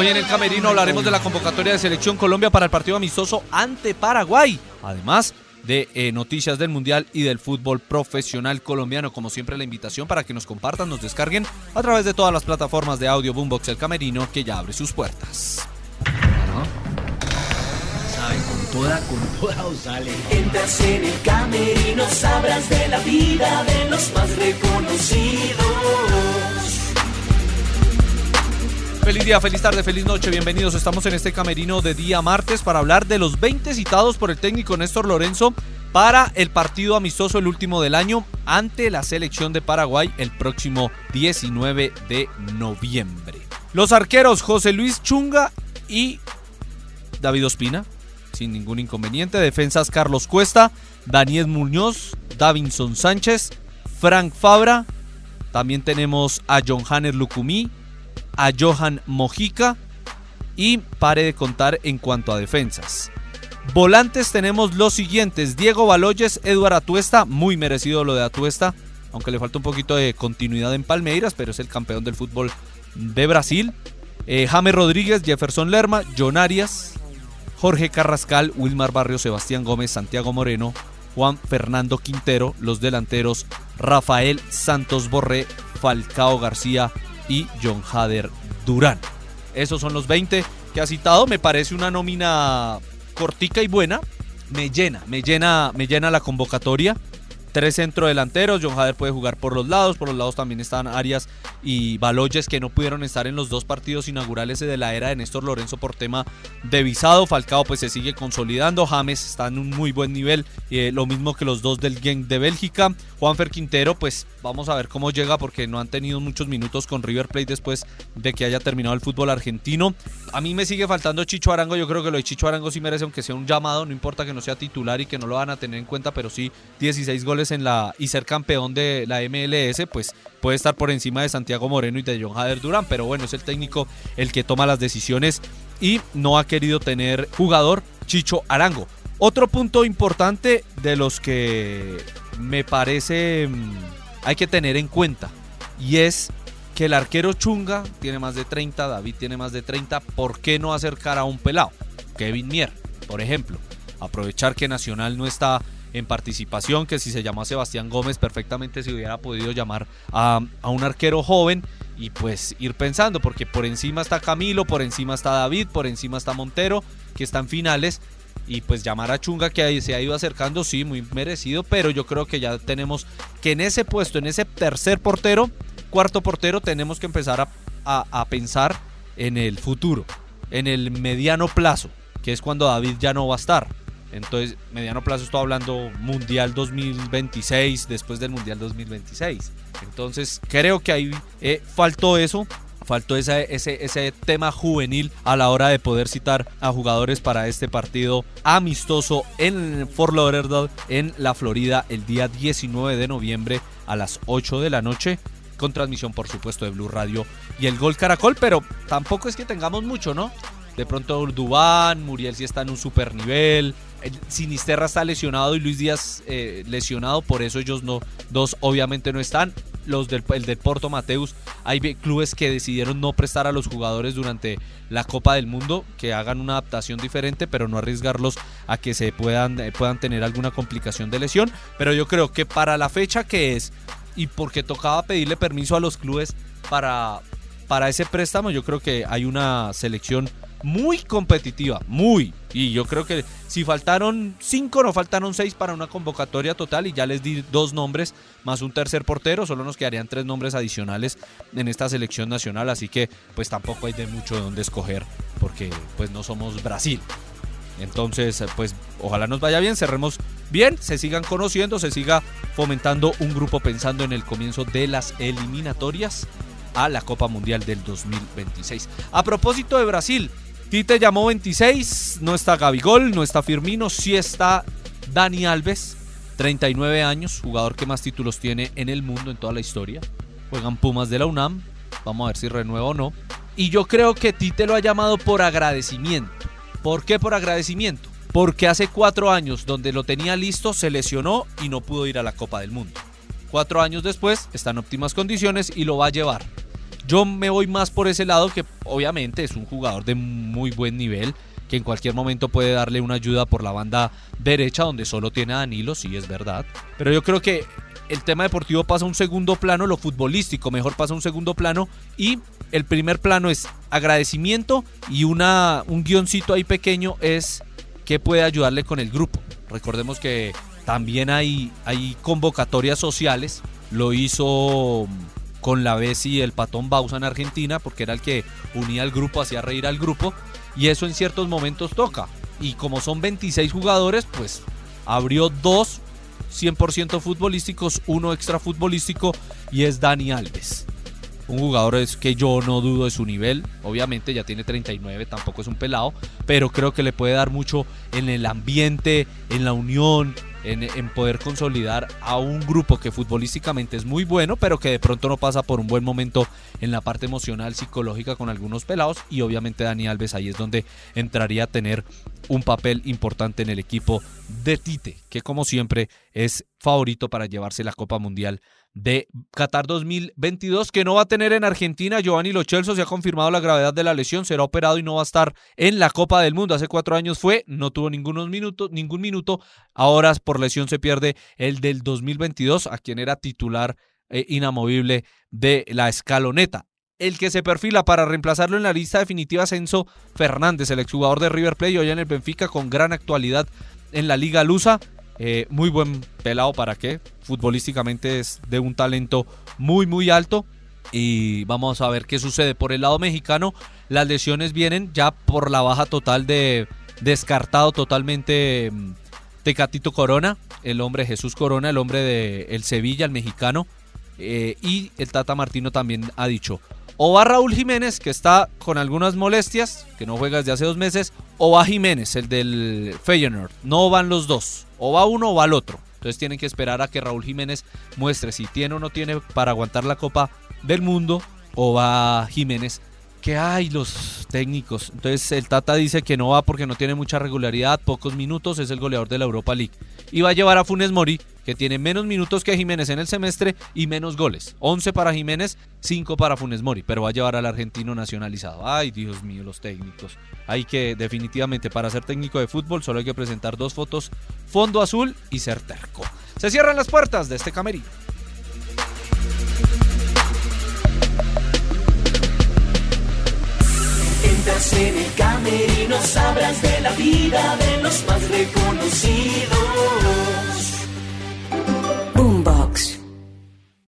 Hoy en el Camerino hablaremos de la convocatoria de Selección Colombia para el partido amistoso ante Paraguay. Además de eh, noticias del Mundial y del fútbol profesional colombiano. Como siempre, la invitación para que nos compartan, nos descarguen a través de todas las plataformas de audio Boombox El Camerino que ya abre sus puertas. Saben, con toda, con toda os. Entras en el camerino, sabrás de la vida de los más reconocidos. Feliz día, feliz tarde, feliz noche, bienvenidos. Estamos en este camerino de día martes para hablar de los 20 citados por el técnico Néstor Lorenzo para el partido amistoso, el último del año, ante la selección de Paraguay el próximo 19 de noviembre. Los arqueros José Luis Chunga y David Ospina, sin ningún inconveniente. Defensas Carlos Cuesta, Daniel Muñoz, Davinson Sánchez, Frank Fabra. También tenemos a John Hanner Lucumí, a Johan Mojica y pare de contar en cuanto a defensas. Volantes tenemos los siguientes: Diego Baloyes, Eduard Atuesta, muy merecido lo de Atuesta, aunque le falta un poquito de continuidad en Palmeiras, pero es el campeón del fútbol de Brasil. Eh, James Rodríguez, Jefferson Lerma, John Arias, Jorge Carrascal, Wilmar Barrio, Sebastián Gómez, Santiago Moreno, Juan Fernando Quintero, los delanteros Rafael Santos Borré, Falcao García y John Hader Durán. Esos son los 20 que ha citado. Me parece una nómina cortica y buena. Me llena, me llena, me llena la convocatoria. Tres centrodelanteros, John Hader puede jugar por los lados, por los lados también están Arias y Baloyes que no pudieron estar en los dos partidos inaugurales de la era de Néstor Lorenzo por tema de visado. Falcao pues se sigue consolidando, James está en un muy buen nivel, eh, lo mismo que los dos del Genk de Bélgica. Juanfer Quintero pues vamos a ver cómo llega porque no han tenido muchos minutos con River Plate después de que haya terminado el fútbol argentino. A mí me sigue faltando Chicho Arango, yo creo que lo de Chicho Arango sí merece aunque sea un llamado, no importa que no sea titular y que no lo van a tener en cuenta, pero sí 16 goles en la y ser campeón de la MLS, pues puede estar por encima de Santiago Moreno y de John Hader Durán, pero bueno, es el técnico el que toma las decisiones y no ha querido tener jugador Chicho Arango. Otro punto importante de los que me parece mm, hay que tener en cuenta y es que el arquero Chunga tiene más de 30, David tiene más de 30, ¿por qué no acercar a un pelado? Kevin Mier, por ejemplo. Aprovechar que Nacional no está en participación, que si se llama Sebastián Gómez perfectamente se hubiera podido llamar a, a, un arquero joven y pues ir pensando, porque por encima está Camilo, por encima está David, por encima está Montero, que están finales, y pues llamar a Chunga que se ha ido acercando, sí, muy merecido, pero yo creo que ya tenemos que en ese puesto, en ese tercer portero, cuarto portero, tenemos que empezar a, a, a pensar en el futuro, en el mediano plazo, que es cuando David ya no va a estar. Entonces, mediano plazo estoy hablando Mundial 2026, después del Mundial 2026. Entonces, creo que ahí eh, faltó eso. Faltó ese, ese, ese tema juvenil a la hora de poder citar a jugadores para este partido amistoso en Fort Lauderdale, en la Florida, el día 19 de noviembre a las 8 de la noche con transmisión por supuesto de Blue Radio y el Gol Caracol, pero tampoco es que tengamos mucho, ¿no? De pronto Dubán, Muriel sí está en un super nivel, Sinisterra está lesionado y Luis Díaz eh, lesionado, por eso ellos no, dos obviamente no están. Los del, el Porto Mateus, hay clubes que decidieron no prestar a los jugadores durante la Copa del Mundo, que hagan una adaptación diferente, pero no arriesgarlos a que se puedan, eh, puedan tener alguna complicación de lesión. Pero yo creo que para la fecha que es, y porque tocaba pedirle permiso a los clubes para, para ese préstamo, yo creo que hay una selección muy competitiva, muy. Y yo creo que si faltaron cinco, no faltaron seis para una convocatoria total y ya les di dos nombres más un tercer portero, solo nos quedarían tres nombres adicionales en esta selección nacional, así que pues tampoco hay de mucho de dónde escoger porque pues no somos Brasil. Entonces, pues ojalá nos vaya bien, cerremos bien, se sigan conociendo, se siga fomentando un grupo pensando en el comienzo de las eliminatorias a la Copa Mundial del 2026. A propósito de Brasil, Tite llamó 26, no está Gabigol, no está Firmino, sí está Dani Alves, 39 años, jugador que más títulos tiene en el mundo en toda la historia. Juegan Pumas de la UNAM, vamos a ver si renueva o no. Y yo creo que Tite lo ha llamado por agradecimiento. ¿Por qué por agradecimiento? Porque hace cuatro años, donde lo tenía listo, se lesionó y no pudo ir a la Copa del Mundo. Cuatro años después, está en óptimas condiciones y lo va a llevar. Yo me voy más por ese lado que obviamente es un jugador de muy buen nivel que en cualquier momento puede darle una ayuda por la banda derecha donde solo tiene a Danilo, sí es verdad. Pero yo creo que el tema deportivo pasa a un segundo plano, lo futbolístico mejor pasa a un segundo plano y el primer plano es agradecimiento y una, un guioncito ahí pequeño es que puede ayudarle con el grupo. Recordemos que también hay, hay convocatorias sociales, lo hizo con la Bessi y el Patón Bausa en Argentina, porque era el que unía al grupo, hacía reír al grupo, y eso en ciertos momentos toca. Y como son 26 jugadores, pues abrió dos 100% futbolísticos, uno extra futbolístico y es Dani Alves. Un jugador es que yo no dudo de su nivel, obviamente ya tiene 39, tampoco es un pelado, pero creo que le puede dar mucho en el ambiente, en la unión, en, poder consolidar a un grupo que futbolísticamente es muy bueno, pero que de pronto no pasa por un buen momento en la parte emocional, psicológica con algunos pelados. Y obviamente Dani Alves ahí es donde entraría a tener un papel importante en el equipo de Tite, que como siempre es favorito para llevarse la Copa Mundial de Qatar 2022 que no va a tener en Argentina. Giovanni Lochelso se ha confirmado la gravedad de la lesión, será operado y no va a estar en la Copa del Mundo. Hace cuatro años fue, no tuvo ningunos minutos, ningún minuto. Ahora por lesión se pierde el del 2022, a quien era titular eh, inamovible de la escaloneta. El que se perfila para reemplazarlo en la lista definitiva es Enzo Fernández, el exjugador de River Plate, hoy en el Benfica con gran actualidad en la Liga Lusa. Eh, muy buen pelado para qué. Futbolísticamente es de un talento muy, muy alto. Y vamos a ver qué sucede. Por el lado mexicano, las lesiones vienen ya por la baja total de descartado totalmente mm, Tecatito Corona, el hombre Jesús Corona, el hombre de el Sevilla, el mexicano. Eh, y el Tata Martino también ha dicho, o va Raúl Jiménez, que está con algunas molestias, que no juega desde hace dos meses, o va Jiménez, el del Feyenoord. No van los dos. O va uno o va el otro. Entonces tienen que esperar a que Raúl Jiménez muestre si tiene o no tiene para aguantar la Copa del Mundo. O va Jiménez que hay los técnicos. Entonces el Tata dice que no va porque no tiene mucha regularidad, pocos minutos, es el goleador de la Europa League. Y va a llevar a Funes Mori, que tiene menos minutos que Jiménez en el semestre y menos goles. 11 para Jiménez, 5 para Funes Mori, pero va a llevar al argentino nacionalizado. Ay, Dios mío, los técnicos. Hay que, definitivamente, para ser técnico de fútbol, solo hay que presentar dos fotos, fondo azul y ser terco. Se cierran las puertas de este camerino. En el camerino, sabrás de la vida de los más reconocidos